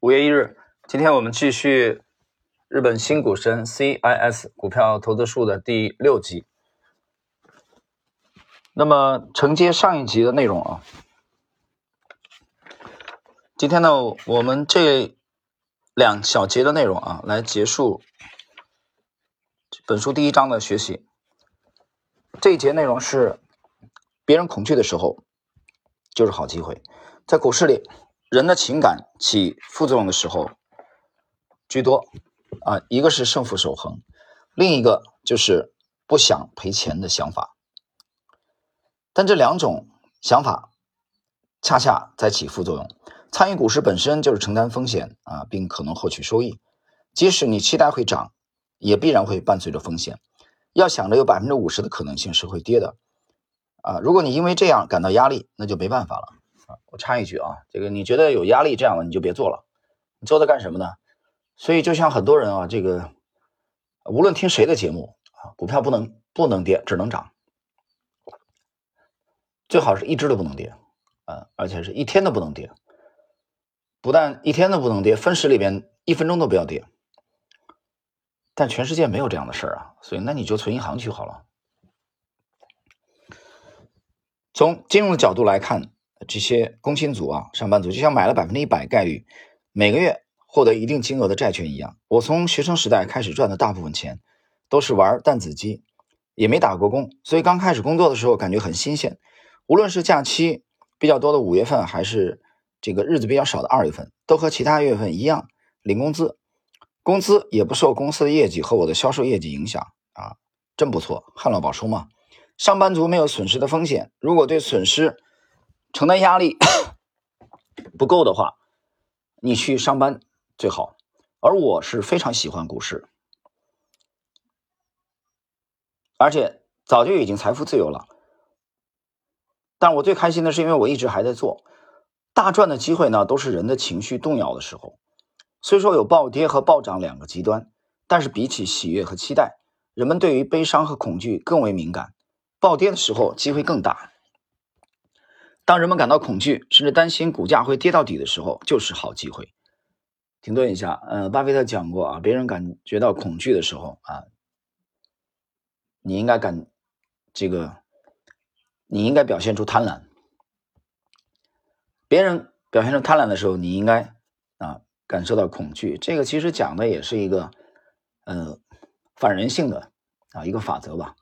五月一日，今天我们继续日本新股神 CIS 股票投资术的第六集。那么承接上一集的内容啊，今天呢，我们这两小节的内容啊，来结束本书第一章的学习。这一节内容是别人恐惧的时候就是好机会，在股市里。人的情感起副作用的时候居多啊，一个是胜负守恒，另一个就是不想赔钱的想法。但这两种想法恰恰在起副作用。参与股市本身就是承担风险啊，并可能获取收益。即使你期待会涨，也必然会伴随着风险。要想着有百分之五十的可能性是会跌的啊，如果你因为这样感到压力，那就没办法了。我插一句啊，这个你觉得有压力这样的你就别做了，你做它干什么呢？所以就像很多人啊，这个无论听谁的节目啊，股票不能不能跌，只能涨，最好是一只都不能跌啊，而且是一天都不能跌，不但一天都不能跌，分时里边一分钟都不要跌。但全世界没有这样的事儿啊，所以那你就存银行去好了。从金融的角度来看。这些工薪族啊，上班族就像买了百分之一百概率每个月获得一定金额的债券一样。我从学生时代开始赚的大部分钱，都是玩弹子机，也没打过工，所以刚开始工作的时候感觉很新鲜。无论是假期比较多的五月份，还是这个日子比较少的二月份，都和其他月份一样领工资，工资也不受公司的业绩和我的销售业绩影响啊，真不错，旱涝保收嘛。上班族没有损失的风险，如果对损失，承担压力 不够的话，你去上班最好。而我是非常喜欢股市，而且早就已经财富自由了。但我最开心的是，因为我一直还在做。大赚的机会呢，都是人的情绪动摇的时候。虽说有暴跌和暴涨两个极端，但是比起喜悦和期待，人们对于悲伤和恐惧更为敏感。暴跌的时候，机会更大。当人们感到恐惧，甚至担心股价会跌到底的时候，就是好机会。停顿一下，呃，巴菲特讲过啊，别人感觉到恐惧的时候啊，你应该感这个，你应该表现出贪婪。别人表现出贪婪的时候，你应该啊感受到恐惧。这个其实讲的也是一个呃反人性的啊一个法则吧，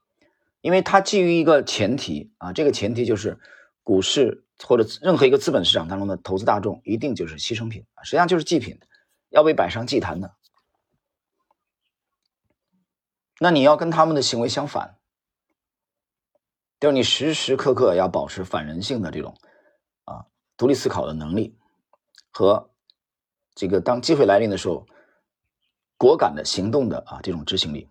因为它基于一个前提啊，这个前提就是。股市或者任何一个资本市场当中的投资大众，一定就是牺牲品实际上就是祭品，要被摆上祭坛的。那你要跟他们的行为相反，就是你时时刻刻要保持反人性的这种啊独立思考的能力和这个当机会来临的时候果敢的行动的啊这种执行力。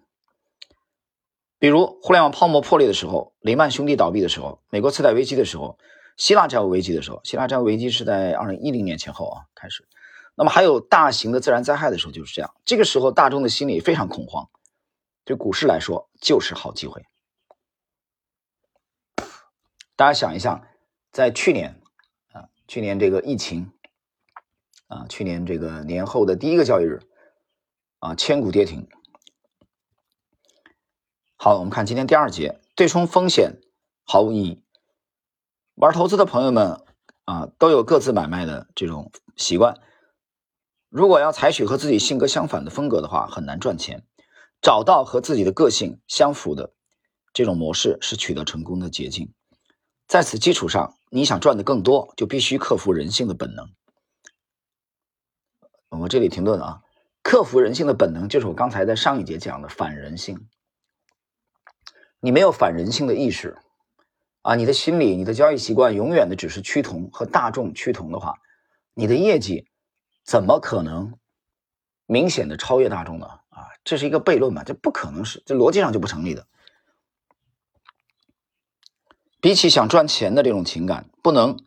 比如互联网泡沫破裂的时候，雷曼兄弟倒闭的时候，美国次贷危机的时候，希腊债务危机的时候，希腊债务危机是在二零一零年前后啊开始。那么还有大型的自然灾害的时候就是这样，这个时候大众的心理非常恐慌，对股市来说就是好机会。大家想一想，在去年啊，去年这个疫情啊，去年这个年后的第一个交易日啊，千股跌停。好，我们看今天第二节，对冲风险毫无意义。玩投资的朋友们啊，都有各自买卖的这种习惯。如果要采取和自己性格相反的风格的话，很难赚钱。找到和自己的个性相符的这种模式，是取得成功的捷径。在此基础上，你想赚的更多，就必须克服人性的本能。我这里停顿啊，克服人性的本能，就是我刚才在上一节讲的反人性。你没有反人性的意识，啊，你的心理、你的交易习惯永远的只是趋同和大众趋同的话，你的业绩怎么可能明显的超越大众呢？啊，这是一个悖论嘛，这不可能是，这逻辑上就不成立的。比起想赚钱的这种情感，不能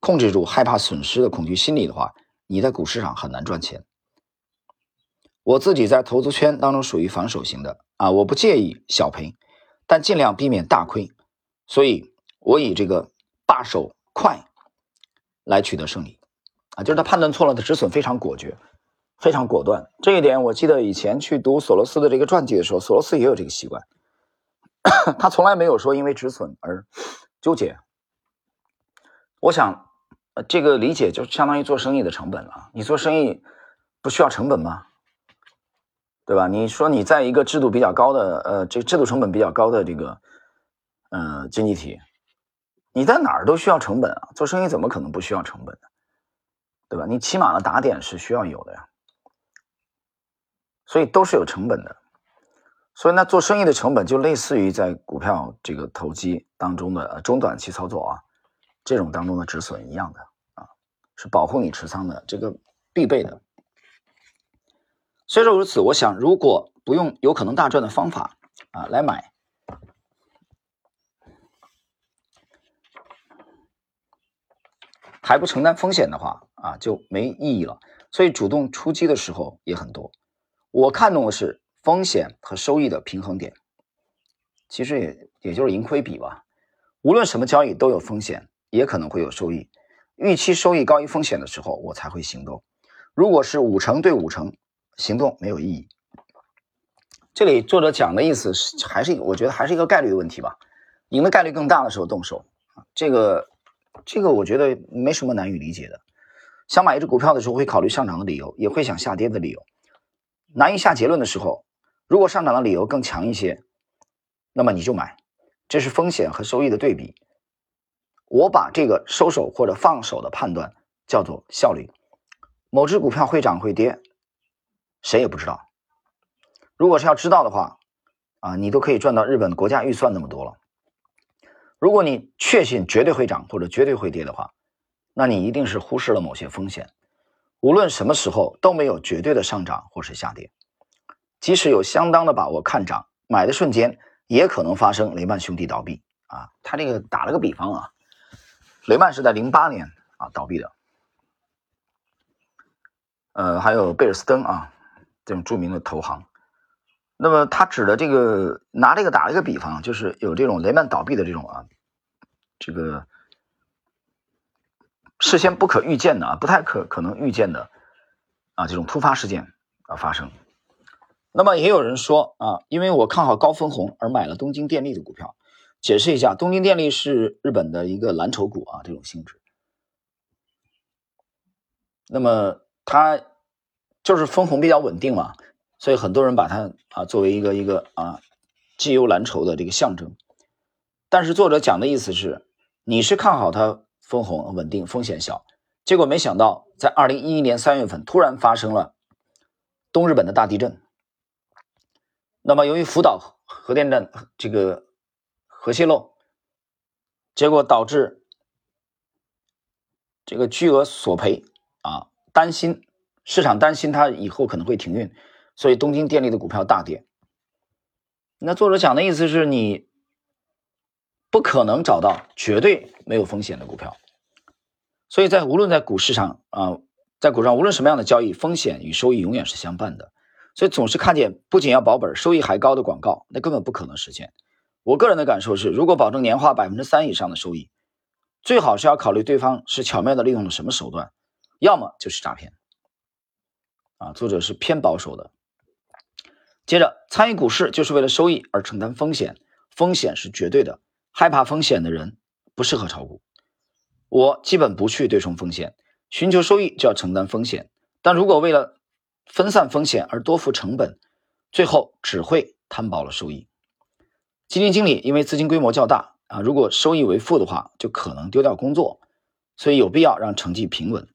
控制住害怕损失的恐惧心理的话，你在股市上很难赚钱。我自己在投资圈当中属于防守型的啊，我不介意小赔。但尽量避免大亏，所以我以这个罢手快来取得胜利啊，就是他判断错了的止损非常果决，非常果断。这一点我记得以前去读索罗斯的这个传记的时候，索罗斯也有这个习惯，他从来没有说因为止损而纠结。我想，呃，这个理解就相当于做生意的成本了。你做生意不需要成本吗？对吧？你说你在一个制度比较高的，呃，这制度成本比较高的这个，呃，经济体，你在哪儿都需要成本啊。做生意怎么可能不需要成本呢？对吧？你起码的打点是需要有的呀。所以都是有成本的。所以那做生意的成本就类似于在股票这个投机当中的中短期操作啊，这种当中的止损一样的啊，是保护你持仓的这个必备的。虽说如此，我想如果不用有可能大赚的方法啊来买，还不承担风险的话啊就没意义了。所以主动出击的时候也很多。我看重的是风险和收益的平衡点，其实也也就是盈亏比吧。无论什么交易都有风险，也可能会有收益。预期收益高于风险的时候，我才会行动。如果是五成对五成。行动没有意义。这里作者讲的意思是，还是我觉得还是一个概率的问题吧。赢的概率更大的时候动手，这个这个我觉得没什么难以理解的。想买一只股票的时候，会考虑上涨的理由，也会想下跌的理由。难以下结论的时候，如果上涨的理由更强一些，那么你就买。这是风险和收益的对比。我把这个收手或者放手的判断叫做效率。某只股票会涨会跌。谁也不知道。如果是要知道的话，啊，你都可以赚到日本国家预算那么多了。如果你确信绝对会涨或者绝对会跌的话，那你一定是忽视了某些风险。无论什么时候都没有绝对的上涨或是下跌。即使有相当的把握看涨，买的瞬间也可能发生雷曼兄弟倒闭啊。他这个打了个比方啊，雷曼是在零八年啊倒闭的。呃，还有贝尔斯登啊。这种著名的投行，那么他指的这个拿这个打了一个比方，就是有这种雷曼倒闭的这种啊，这个事先不可预见的啊，不太可可能预见的啊这种突发事件啊发生。那么也有人说啊，因为我看好高分红而买了东京电力的股票。解释一下，东京电力是日本的一个蓝筹股啊，这种性质。那么它。就是分红比较稳定嘛，所以很多人把它啊作为一个一个啊绩优蓝筹的这个象征。但是作者讲的意思是，你是看好它分红稳定、风险小，结果没想到在二零一一年三月份突然发生了东日本的大地震。那么由于福岛核电站这个核泄漏，结果导致这个巨额索赔啊，担心。市场担心它以后可能会停运，所以东京电力的股票大跌。那作者讲的意思是你不可能找到绝对没有风险的股票，所以在无论在股市上啊，在股上无论什么样的交易，风险与收益永远是相伴的。所以总是看见不仅要保本，收益还高的广告，那根本不可能实现。我个人的感受是，如果保证年化百分之三以上的收益，最好是要考虑对方是巧妙的利用了什么手段，要么就是诈骗。啊，作者是偏保守的。接着，参与股市就是为了收益而承担风险，风险是绝对的。害怕风险的人不适合炒股。我基本不去对冲风险，寻求收益就要承担风险。但如果为了分散风险而多付成本，最后只会摊薄了收益。基金经理因为资金规模较大啊，如果收益为负的话，就可能丢掉工作，所以有必要让成绩平稳。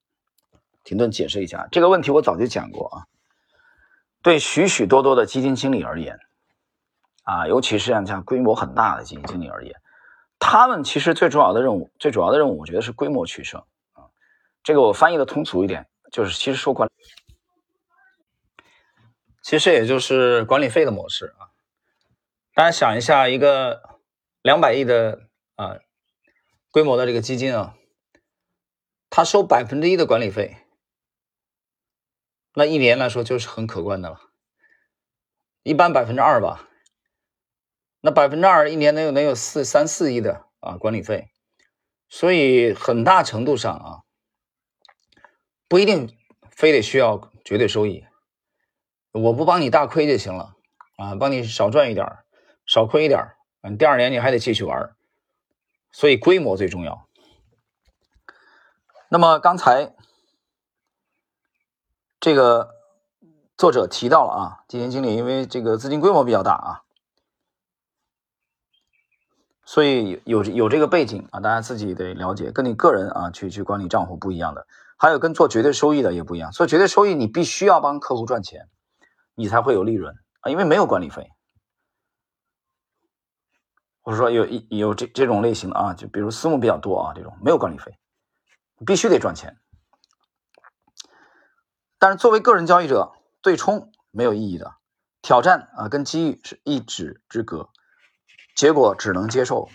停顿解释一下这个问题，我早就讲过啊。对许许多多的基金经理而言，啊，尤其是像像规模很大的基金经理而言，他们其实最重要的任务，最主要的任务，我觉得是规模取胜啊。这个我翻译的通俗一点，就是其实说管，其实也就是管理费的模式啊。大家想一下，一个两百亿的啊规模的这个基金啊，他收百分之一的管理费。那一年来说就是很可观的了，一般百分之二吧。那百分之二一年能有能有四三四亿的啊管理费，所以很大程度上啊，不一定非得需要绝对收益，我不帮你大亏就行了啊，帮你少赚一点少亏一点嗯，第二年你还得继续玩所以规模最重要。那么刚才这个作者提到了啊，基金经理因为这个资金规模比较大啊。所以有有这个背景啊，大家自己得了解，跟你个人啊去去管理账户不一样的，还有跟做绝对收益的也不一样。做绝对收益，你必须要帮客户赚钱，你才会有利润啊，因为没有管理费。或者说有一有这这种类型的啊，就比如私募比较多啊，这种没有管理费，必须得赚钱。但是作为个人交易者，对冲没有意义的，挑战啊跟机遇是一指之隔。结果只能接受。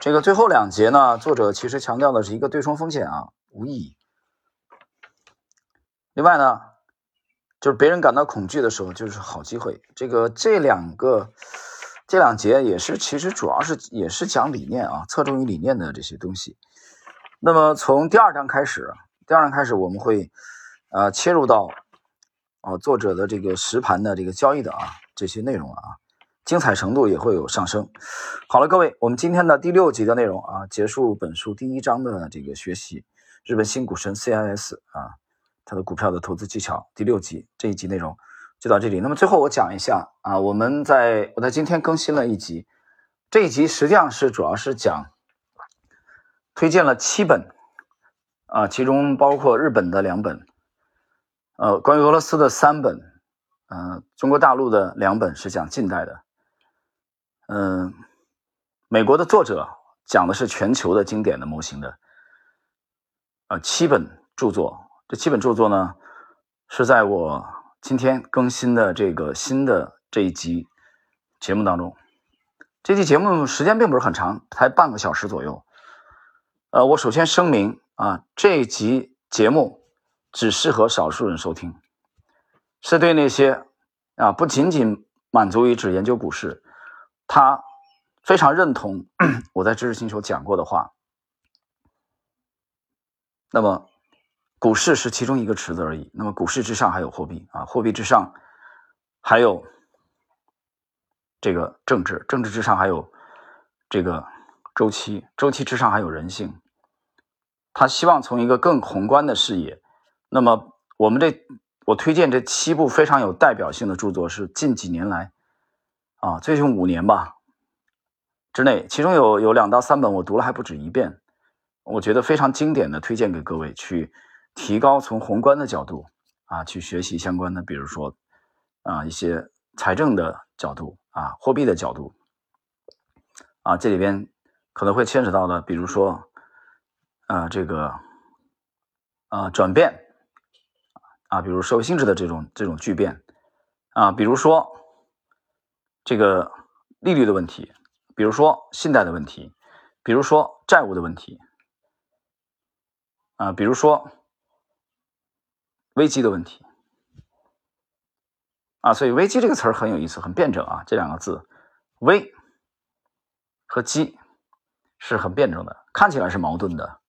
这个最后两节呢，作者其实强调的是一个对冲风险啊，无意义。另外呢，就是别人感到恐惧的时候，就是好机会。这个这两个这两节也是，其实主要是也是讲理念啊，侧重于理念的这些东西。那么从第二章开始，第二章开始我们会呃切入到哦作者的这个实盘的这个交易的啊这些内容啊。精彩程度也会有上升。好了，各位，我们今天的第六集的内容啊，结束本书第一章的这个学习，日本新股神 CIS 啊，它的股票的投资技巧第六集这一集内容就到这里。那么最后我讲一下啊，我们在我在今天更新了一集，这一集实际上是主要是讲推荐了七本啊，其中包括日本的两本，呃，关于俄罗斯的三本，嗯，中国大陆的两本是讲近代的。嗯，美国的作者讲的是全球的经典的模型的，呃，七本著作。这七本著作呢，是在我今天更新的这个新的这一集节目当中。这期节目时间并不是很长，才半个小时左右。呃，我首先声明啊，这一集节目只适合少数人收听，是对那些啊不仅仅满足于只研究股市。他非常认同 我在知识星球讲过的话。那么，股市是其中一个池子而已。那么，股市之上还有货币啊，货币之上还有这个政治，政治之上还有这个周期，周期之上还有人性。他希望从一个更宏观的视野。那么，我们这我推荐这七部非常有代表性的著作，是近几年来。啊，最近五年吧之内，其中有有两到三本我读了还不止一遍，我觉得非常经典的，推荐给各位去提高从宏观的角度啊去学习相关的，比如说啊一些财政的角度啊货币的角度啊这里边可能会牵扯到的，比如说啊这个啊转变啊，比如社会性质的这种这种巨变啊，比如说。这个利率的问题，比如说信贷的问题，比如说债务的问题，啊，比如说危机的问题，啊，所以危机这个词儿很有意思，很辩证啊，这两个字，危和机是很辩证的，看起来是矛盾的。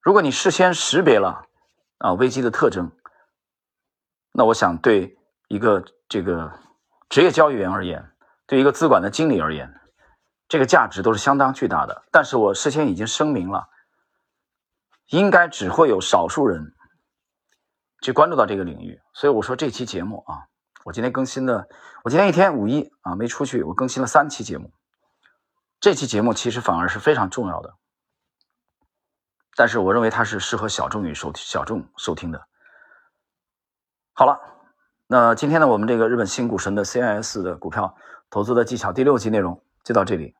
如果你事先识别了啊危机的特征，那我想对一个这个。职业交易员而言，对一个资管的经理而言，这个价值都是相当巨大的。但是我事先已经声明了，应该只会有少数人去关注到这个领域。所以我说这期节目啊，我今天更新的，我今天一天五一啊没出去，我更新了三期节目。这期节目其实反而是非常重要的，但是我认为它是适合小众与收小众收听的。好了。那今天呢，我们这个日本新股神的 CIS 的股票投资的技巧第六集内容就到这里。